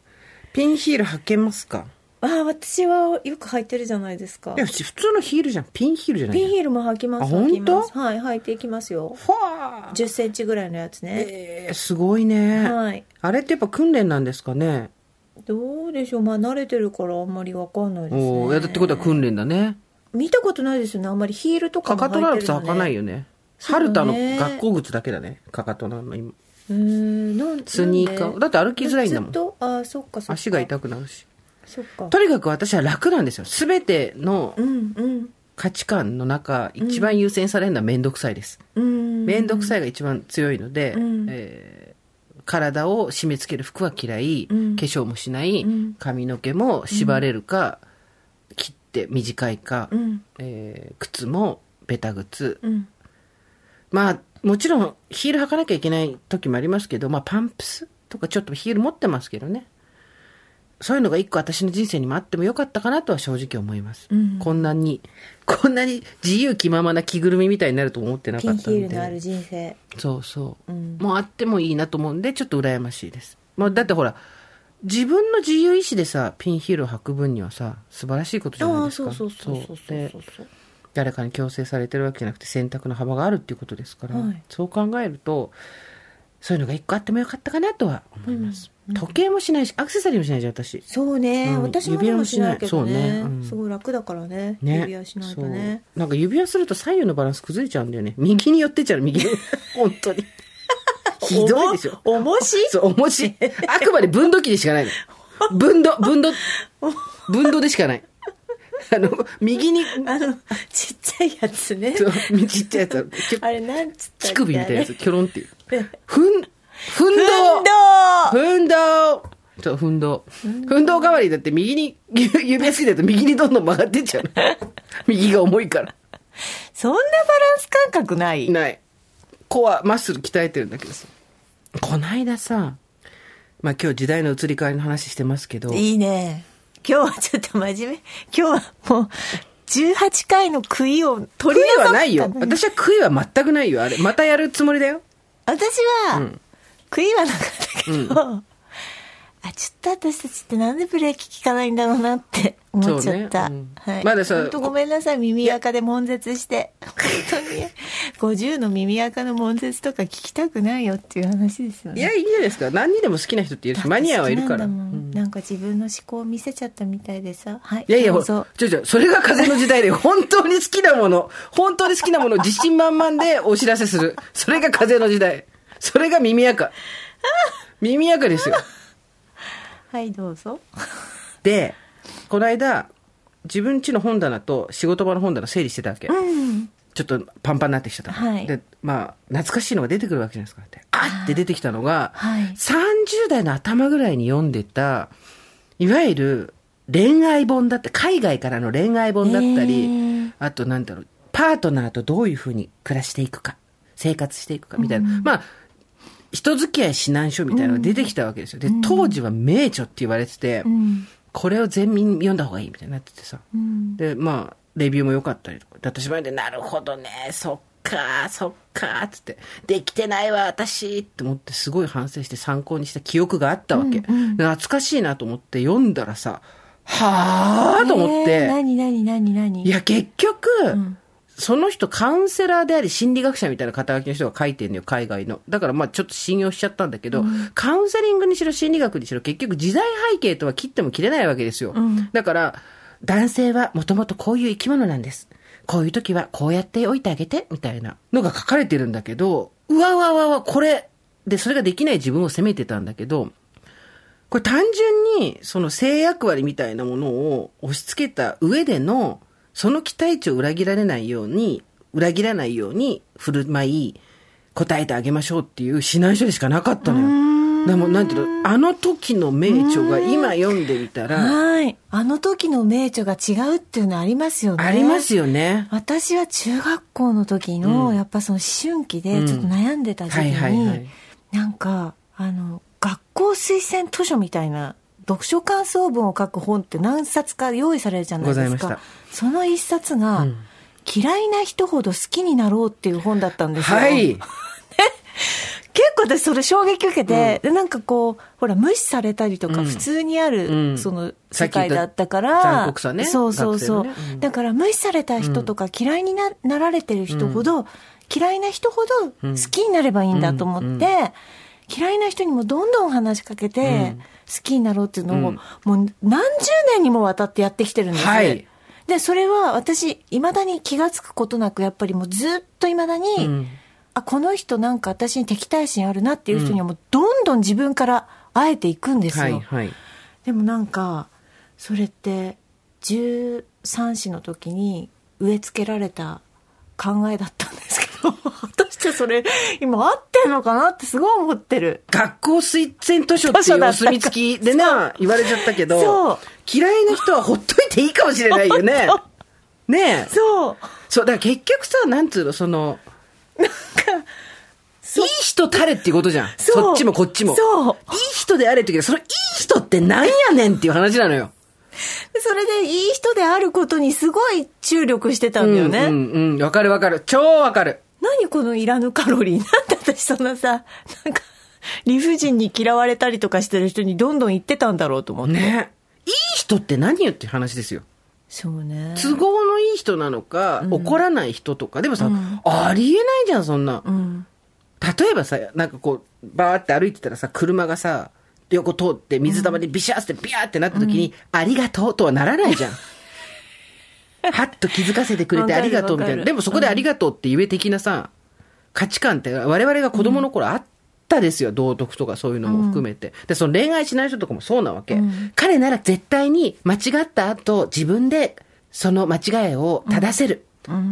ピンヒール履けますか？ああ、私はよく履いてるじゃないですかいや、普通のヒールじゃん。ピンヒールじゃないピンヒールも履きます。あ履きます本当はい、履いていきますよ。ファー10センチぐらいのやつね。えー、すごいね。はい。あれってやっぱ訓練なんですかね？どうでしょうまあ慣れてるからあんまりわかんないですねおお、やだってことは訓練だね。見たことないですよねあんまりヒールとかかも履いてるの、ね、かとの靴履かないよね。そうだね春田の学校靴だけだね。かかとの今。うーんなんスニーカーだって歩きづらいんだもんずっと？あそっかそっか足が痛くなるし。とにかく私は楽なんですよ。すべての価値観の中、一番優先されるのはめんどくさいです。うんめんどくさいが一番強いので、うんえー体を締め付ける服は嫌い、うん化粧もしない、うん髪の毛も縛れるか、切って短いか、うんえー靴もベタ靴。うんまあ、もちろんヒール履かなきゃいけない時もありますけど、まあパンプスとかちょっとヒール持ってますけどね。そういうのが一個私の人生にもあってもよかったかなとは正直思います。うんこんなに、こんなに自由気ままな着ぐるみみたいになると思ってなかったんで。ヒールのある人生そうそう。うんもうあってもいいなと思うんで、ちょっと羨ましいです。まあ、だってほら、自分の自由意志でさ、ピンヒールを履く分にはさ、素晴らしいことじゃないですか。そうそうそうそうそうでそうそう誰かに強制されてるわけじゃなくて選択の幅があるっていうことですから、はいそう考えると、そういうのが一個あってもよかったかなとは思います。時計もしないし、アクセサリーもしないじゃん、私。そうね、うん私もでもしないけどね指輪もしないそうねうんすごい楽だからねね。指輪しないとねなんか指輪すると左右のバランス崩れちゃうんだよね。右に寄ってっちゃう、右に。本当に。ひどいでしょ。おもしそう、重し。あくまで分度器でしかないの。分度、分度、分度でしかない。あの、右に、あのちっちゃいやつねそうちっちゃいやつ、あれなんつったっけ乳首みたいなやつ、キョロンっていう。ふん、ふんど運動ふんどそう、ふんどふんど代わりだって右に、ゆ 指輪つけてると右にどんどん曲がってっちゃうの。右が重いから。そんなバランス感覚ないない。コア、マッスル鍛えてるんだけどさ。こないださ、まあ今日時代の移り変わりの話してますけど、いいね。今日はちょっと真面目。今日はもう、18回の悔いを取悔いり除はないよ。ったの私は悔いは全くないよ。あれ、またやるつもりだよ。私は、うん悔いはなかったけど、ああ、ちょっと私たちってなんでブレーキ効かないんだろうなって思っちゃった。そうねうんはい。まださ本当ごめんなさい、耳垢で悶絶して。本当に。50の耳垢の悶絶とか聞きたくないよっていう話ですよね。いや、いいじゃないですか。何にでも好きな人っているし、マニアはいるから。なんだもんうんなんか自分の思考を見せちゃったみたいでさ。はい。いやいや、ちょちょ、それが風の時代で、本当に好きなもの、本当に好きなものを自信満々でお知らせする。それが風の時代。それが耳垢。耳垢ですよ。はい、どうぞ。で、この間、自分家の本棚と仕事場の本棚整理してたわけ。うん。ちょっとパンパンになってきちゃったから、はいで、まあ、懐かしいのが出てくるわけじゃないですか。であって出てきたのが、はい30代の頭ぐらいに読んでた、いわゆる恋愛本だって、海外からの恋愛本だったり、へーあとなんだろう、パートナーとどういうふうに暮らしていくか、生活していくかみたいな。まあ、人付き合い指南書みたいなのが出てきたわけですよ。で、当時は名著って言われてて、うん。これを全民読んだ方がいいみたいになっててさ。うん。で、まあ、レビューも良かったりとか。で、私まで、なるほどね、そっか、そっか、つって、できてないわ、私って思って、すごい反省して参考にした記憶があったわけ。うんうんで懐かしいなと思って読んだらさ、はぁと思って、えー何何何何？いや、結局、んその人カウンセラーであり心理学者みたいな肩書きの人が書いてんのよ、海外の。だからまあちょっと信用しちゃったんだけど、カウンセリングにしろ心理学にしろ結局時代背景とは切っても切れないわけですよ。んだから、男性はもともとこういう生き物なんです。こういう時はこうやっておいてあげて、みたいなのが書かれてるんだけど、うわうわうわうわ、これ、で、それができない自分を責めてたんだけど、これ単純に、その性役割みたいなものを押し付けた上での、その期待値を裏切られないように、裏切らないように振る舞い、答えてあげましょうっていう指南書でしかなかったのよ。でも、なんていうの、あの時の名著が今読んでみたら、はい。あの時の名著が違うっていうのありますよね。ありますよね。私は中学校の時の、うんやっぱその思春期でちょっと悩んでた時期に、なんか、あの、学校推薦図書みたいな、読書感想文を書く本って何冊か用意されるじゃないですか。その一冊が、うん。嫌いな人ほど好きになろうっていう本だったんですよ。はい。結構私それ衝撃受けて、でなんかこう、ほら、無視されたりとか、うん。普通にある、うん。その世界だったから、残酷さね。そうそうそう、ね。うん。だから無視された人とか嫌いにななられてる人ほど、嫌いな人ほど好きになればいいんだと思って、うん嫌いな人にもどんどん話しかけて、うん好きになろうっていうのを、うんもう何十年にもわたってやってきてるんですね。はいで、それは私、未だに気がつくことなく、やっぱりもうずっと未だに、うんあ、この人なんか私に敵対心あるなっていう人にはもうどんどん自分から会えていくんですよ。はい、はい。でもなんか、それって13歳の時に植え付けられた考えだったんですけど、してそれ今合ってんのかなってすごい思ってる。学校推薦図書っていうお墨付きでな、言われちゃったけど嫌いな人はほっといていいかもしれないよね。ねえ。そう。そう、だから結局さ、なんつうの、その、いい人たれっていうことじゃん。そっちもこっちも。そういい人であれって言うけど、そのいい人ってなんやねんっていう話なのよ。それでいい人であることにすごい注力してたんだよね。うんうんうん。わかるわかる。超わかる。何このいらぬカロリー なんで私そんなさ、なんか、理不尽に嫌われたりとかしてる人にどんどん言ってたんだろうと思って。ね。いい人って何よって話ですよ。そうね。都合のいい人なのか、怒らない人とか。でもさ、ありえないじゃん、そんな。うん。例えばさ、なんかこう、バーって歩いてたらさ、車がさ、横通って水玉でビシャーってビャーってなった時に、ありがとうとはならないじゃん。はっと気づかせてくれてありがとうみたいな。でもそこでありがとうって言え的なさ、価値観って我々が子供の頃あったですよ。道徳とかそういうのも含めて。で、その恋愛しない人とかもそうなわけ。彼なら絶対に間違った後、自分でその間違いを正せる。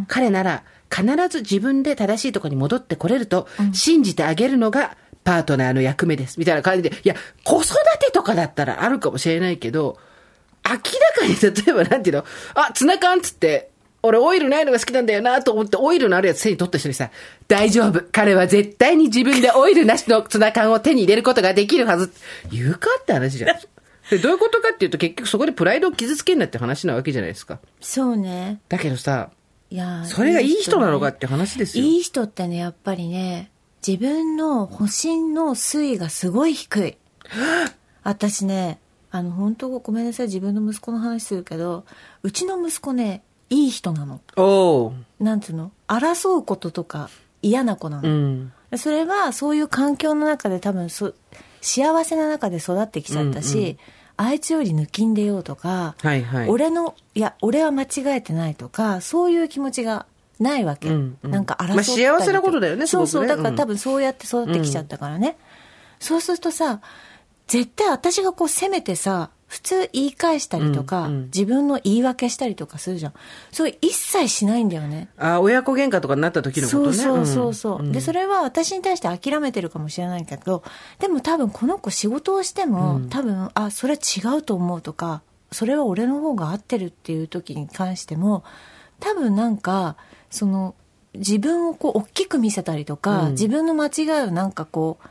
彼なら必ず自分で正しいところに戻ってこれると、信じてあげるのがパートナーの役目です。みたいな感じで。いや、子育てとかだったらあるかもしれないけど、明らかに例えばなんていうの？あ、ツナ缶っつって、俺オイルないのが好きなんだよなと思ってオイルのあるやつ手に取った人にさ、大丈夫。彼は絶対に自分でオイルなしのツナ缶を手に入れることができるはず。言うかって話じゃん。で、どういうことかっていうと結局そこでプライドを傷つけんなって話なわけじゃないですか。そうね。だけどさ、いやそれがいい人なのかねって話ですよ。いい人ってね、やっぱりね、自分の保身の水位がすごい低い。私ねあの本当ごめんなさい。自分の息子の話するけどうちの息子ねいい人なの。おー。なんつうの？争うこととか嫌な子なの、うん。それはそういう環境の中で多分そ幸せな中で育ってきちゃったし、うんうん。あいつより抜きんでようとか、はいはい。俺のいや俺は間違えてないとかそういう気持ちがないわけ、うんうん。なんか争ったりまあ幸せなことだよねそうそう、だから多分そうやって育ってきちゃったからね、そうするとさ絶対私がこう責めてさ普通言い返したりとか、うんうん。自分の言い訳したりとかするじゃん。それ一切しないんだよね。あ、親子喧嘩とかになった時のことね。そうそうそうそう、ん。でそれは私に対して諦めてるかもしれないけどでも多分この子仕事をしても、多分あそれ違うと思うとかそれは俺の方が合ってるっていう時に関しても多分なんかその自分をこう大きく見せたりとか、うん。自分の間違いをなんかこう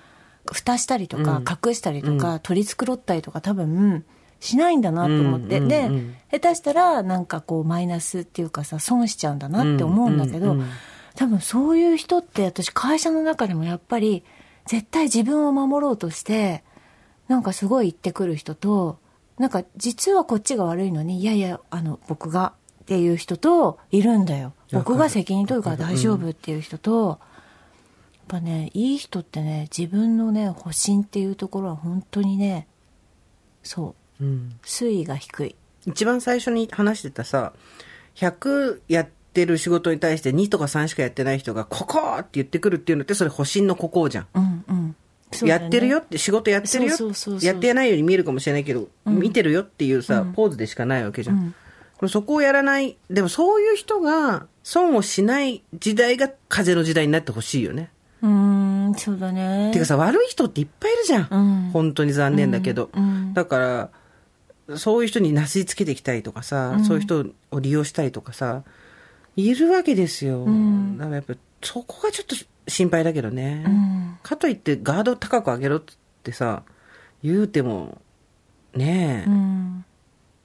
蓋したりとか、うん。隠したりとか、取り繕ったりとか多分しないんだなと思って、で、うん。下手したらなんかこうマイナスっていうかさ損しちゃうんだなって思うんだけど、多分そういう人って私会社の中でもやっぱり絶対自分を守ろうとしてなんかすごい言ってくる人となんか実はこっちが悪いのにいやいやあの僕がっていう人といるんだよ。僕が責任取るから大丈夫っていう人と、ぱねいい人ってね自分のね保身っていうところは本当にねそう。うん。水位が低い。一番最初に話してたさ、100やってる仕事に対して2とか3しかやってない人が、ここって言ってくるっていうのって、それ保身のここじゃん。うんね。やってるよって、仕事やってるよやってないように見えるかもしれないけど、見てるよっていうさ、ポーズでしかないわけじゃん。これそこをやらない。でもそういう人が損をしない時代が風の時代になってほしいよね。うーんそうだねてかさ、悪い人っていっぱいいるじゃん。うん本当に残念だけど。うんだから、そういう人になすりつけてきたりとかさ、そういう人を利用したりとかさ、いるわけですよ。んだからやっぱ、そこがちょっと心配だけどね。うんかといって、ガード高く上げろってさ、言うても、ねえ、うん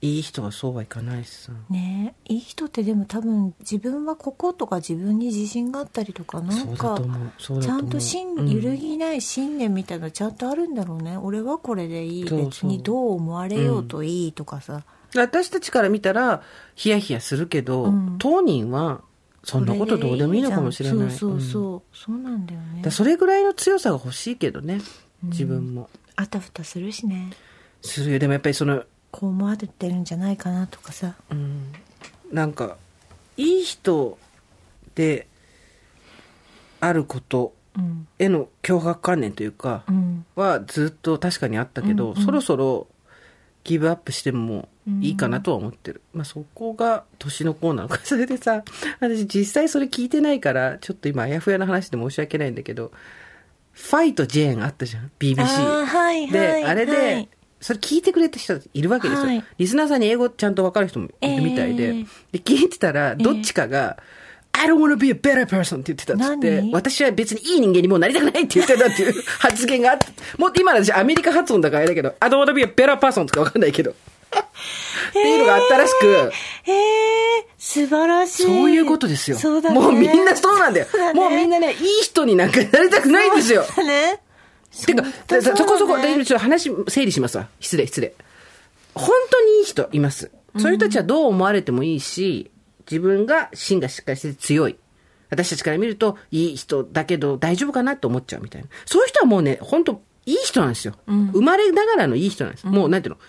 いい人はそうはいかないしさ。ね。えいい人ってでも多分自分はこことか自分に自信があったりとかなそんかち。ゃんと信うん揺るぎない信念みたいなのちゃんとあるんだろうね、俺はこれでいい。別にどう思われようといいとかさ、私たちから見たら、ヒヤヒヤするけど、うん。当人は、そんなことどうでもいいのかもしれない。そうそうそう、なんだよね。それぐらいの強さが欲しいけどね、自分も。あたふたするしね。するよ。でもやっぱりその、こう思われてるんじゃないかなとかさうん、なんか、いい人であることうんへの脅迫観念というか、うんはずっと確かにあったけど、うんうんそろそろギブアップしてもいいかなとは思ってる。まあそこが年の子なのか。それでさ、私実際それ聞いてないから、ちょっと今あやふやな話で申し訳ないんだけど、ファイト・ジェーンあったじゃん ?BBC。あーはいはいで、あれで、はいそれ聞いてくれた人いるわけですよ。はいリスナーさんに英語ちゃんとわかる人もいるみたいで。えーで、聞いてたら、どっちかが、I don't want to be a better person って言ってたっつって何、私は別にいい人間にもうなりたくないって言ってたっていう発言があって、もっと今の私アメリカ発音だからあれだけど、I don't want to be a better person とかわかんないけど。っていうのがあったらしく、へえ素晴らしいそういうことですよ。そうだねもうみんなそうなんだよ。そうだねもうみんなね、いい人になんかなりたくないんですよ。そうだねてか、そこそこ、そうだねでちょっと話整理しますわ。失礼、失礼。本当にいい人います。そういう人たちはどう思われてもいいし、自分が芯がしっかりしてて強い。私たちから見ると、いい人だけど大丈夫かなと思っちゃうみたいな。そういう人はもうね、本当いい人なんですよ。生まれながらのいい人なんです。もう、なんていうの？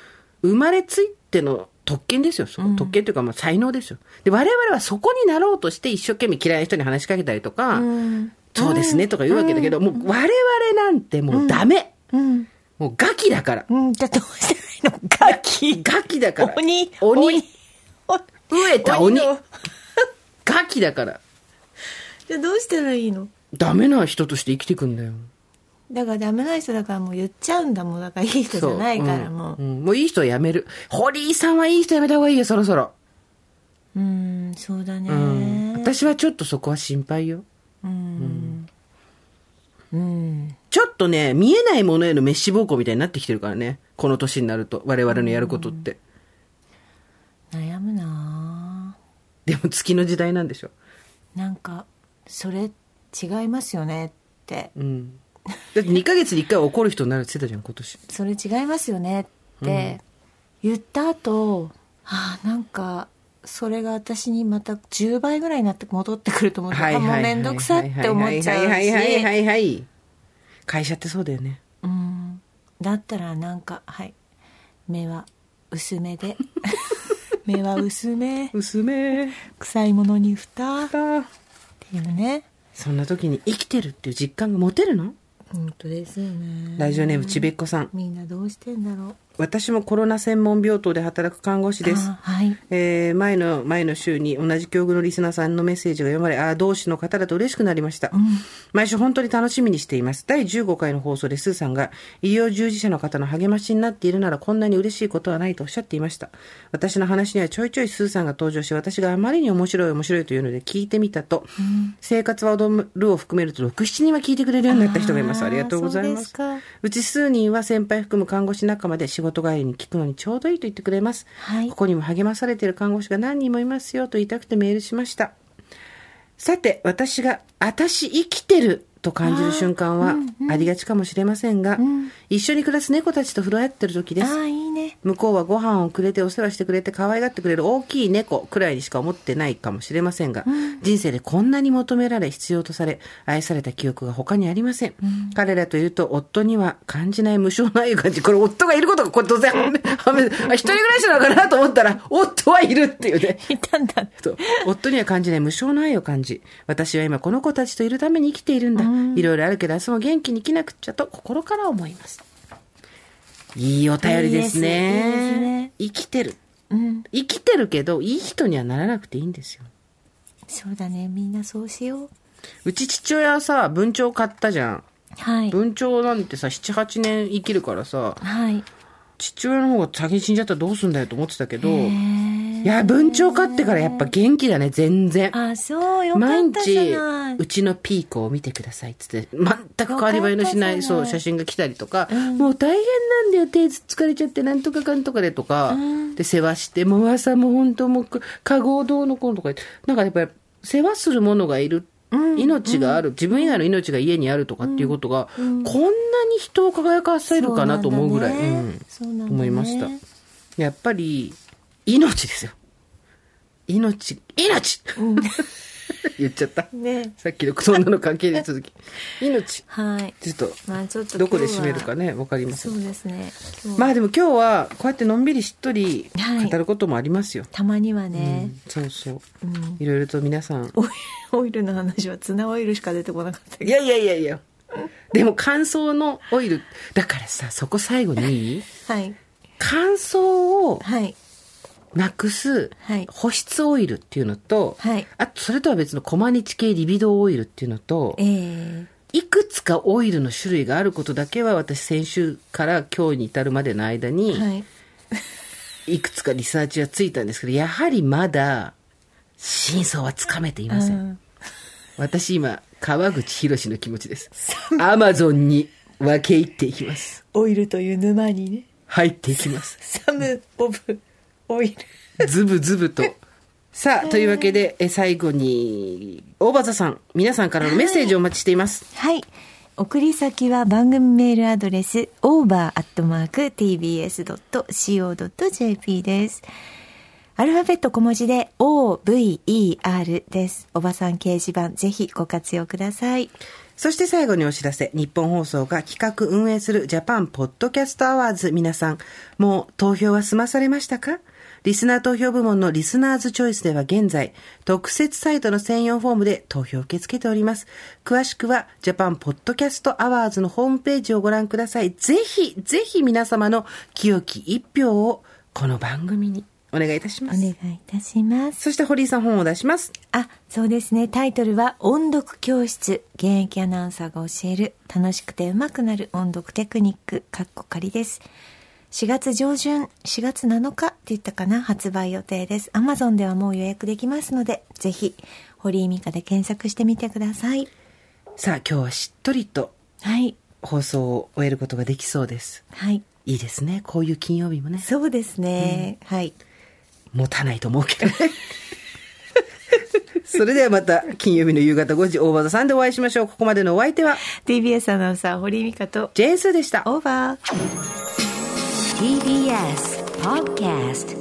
生まれついての特権ですよ。その特権というか、まあ、才能ですよ。で、我々はそこになろうとして一生懸命嫌いな人に話しかけたりとか、んそうですねとか言うわけだけど、もう我々なんてもうダメ。うんもうガキだから。うんじゃあどうしたらいいの？ガキガキだから。鬼鬼。飢えた鬼。のガキだから。じゃあどうしたらいいの？ダメな人として生きていくんだよ。だからダメな人だからもう言っちゃうんだもんだからいい人じゃないからもうんうんもういい人はやめる。堀井さんはいい人やめた方がいいよ、そろそろ。ううんそうだねうん。私はちょっとそこは心配よ。うんうんちょっとね、見えないものへの滅死暴行みたいになってきてるからね。この年になると、我々のやることって。悩むなでも月の時代なんでしょ。なんかそれ違いますよねってうん。だって2ヶ月に1回は怒る人になるって言ってたじゃん、今年。それ違いますよねって言った後、ああなんかそれが私にまた10倍ぐらいになって戻ってくると思うと、あもう面倒くさって思っちゃうはいはいはいはいしはいはい。会社ってそうだよね。うんだったらなんかはい目は薄めで 目は薄め娘臭いものに蓋っだ。ていうねそんな時に生きてるっていう実感が持てるの本当ですよねラジオネームちべっこさん。みんなどうしてんだろう私もコロナ専門病棟で働く看護師です。あはいえー前の前の週に同じ境遇のリスナーさんのメッセージが読まれ、ああ、同志の方だと嬉しくなりました。毎週本当に楽しみにしています。第15回の放送でスーさんが、医療従事者の方の励ましになっているならこんなに嬉しいことはないとおっしゃっていました。私の話にはちょいちょいスーさんが登場し、私があまりに面白い面白いというので聞いてみたと、生活は踊るを含めると6、7人は聞いてくれるようになった人がいます。ありがとうございまそうですうち数人は先輩含む看護師仲間で仕事帰りに聞くのにちょうどいいと言ってくれます。はいここにも励まされている看護師が何人もいますよと言いたくてメールしました。さて、私が、私生きてると感じる瞬間はありがちかもしれませんが、一緒に暮らす猫たちと触れ合ってる時です。ね。向こうはご飯をくれてお世話してくれて可愛がってくれる大きい猫くらいにしか思ってないかもしれませんが、人生でこんなに求められ必要とされ愛された記憶が他にありません、彼らといると夫には感じない無償な愛を感じこれ夫がいることがこれ当然一人暮らしなのかなと思ったら夫はいるっていうね。いたんだ夫には感じない無償の愛を感じ、私は今この子たちといるために生きているんだ。いろいろあるけど明日も元気に生きなくっちゃと心から思います。いいお便りですね。いいですいいですね生きてる。うん生きてるけど、いい人にはならなくていいんですよ。そうだねみんなそうしよううち父親はさ、文鳥買ったじゃん。はい文鳥なんてさ、7、8年生きるからさ、はい父親の方が先に死んじゃったらどうすんだよと思ってたけど、へいーや、文鳥飼ってからやっぱ元気だね、全然。あそうよか毎日うちのピーコを見てくださいっつって、全く変わり映えのしない、そう、写真が来たりとか、もう大変なんだよ、手疲れちゃって、なんとかかんとかでとか、で、世話して、もう朝も本当もう、かごどうのこうのとか。なんかやっぱり、世話する者がいる。命がある、自分以外の命が家にあるとかっていうことが、こんなに人を輝かせるかなと思うぐらい、そうね。そうなん思いました。やっぱり、命ですよ。命、命、言っちゃった。ねさっきのそんなの関係に続き。命。はいちょっと、まあちょっとどこで締めるかね、わかりませ。そうんですねまあでも今日は、こうやってのんびりしっとりはい語ることもありますよ。たまにはね、そうそう。うんいろいろと皆さん。オイオイルの話はツナオイルしか出てこなかったけどいやいやいやいや。でも乾燥のオイル。だからさ、そこ最後に、はい乾燥をはいなくすはい保湿オイルっていうのと、はいあとそれとは別のコマニチ系リビドーオイルっていうのと、ええいくつかオイルの種類があることだけは私先週から今日に至るまでの間に、はいいくつかリサーチはついたんですけど、やはりまだ真相はつかめていません。うん私今、川口博の気持ちです。アマゾンに分け入っていきます。オイルという沼にね入っていきます。サム・ボブ・オイルズブズブと。さあ、というわけで、え最後に、大場座さん、皆さんからのメッセージをお待ちしています。はい。送り先は番組メールアドレス over.tbs.co.jp です。アルファベット小文字で OVER です。おばさん掲示板ぜひご活用ください。そして最後にお知らせ。ニッポン放送が企画運営するジャパンポッドキャストアワーズ皆さん、もう投票は済まされましたか？リスナー投票部門の Listener's Choice では現在、特設サイトの専用フォームで投票を受け付けております。詳しくは、ジャパンポッドキャストアワーズのホームページをご覧ください。ぜひ、ぜひ皆様の清き一票を、この番組にお願いいたします。お願いいたします。そして堀井さん本を出します。あ、そうですね。タイトルは音読教室。現役アナウンサーが教える楽しくて上手くなる音読テクニック。かっこ仮です。4月上旬、4月7日って言ったかな発売予定です。Amazon ではもう予約できますので、ぜひ、堀井美香で検索してみてください。さあ、今日はしっとりとはい。放送を終えることができそうです。はい。いいですね。こういう金曜日もね。そうですね。はい。持たないと思うけどね。それではまた金曜日の夕方5時、大場さんでお会いしましょう。ここまでのお相手は TBS アナウンサー堀井美香とジェーンスーでした。オーバー TBS Podcast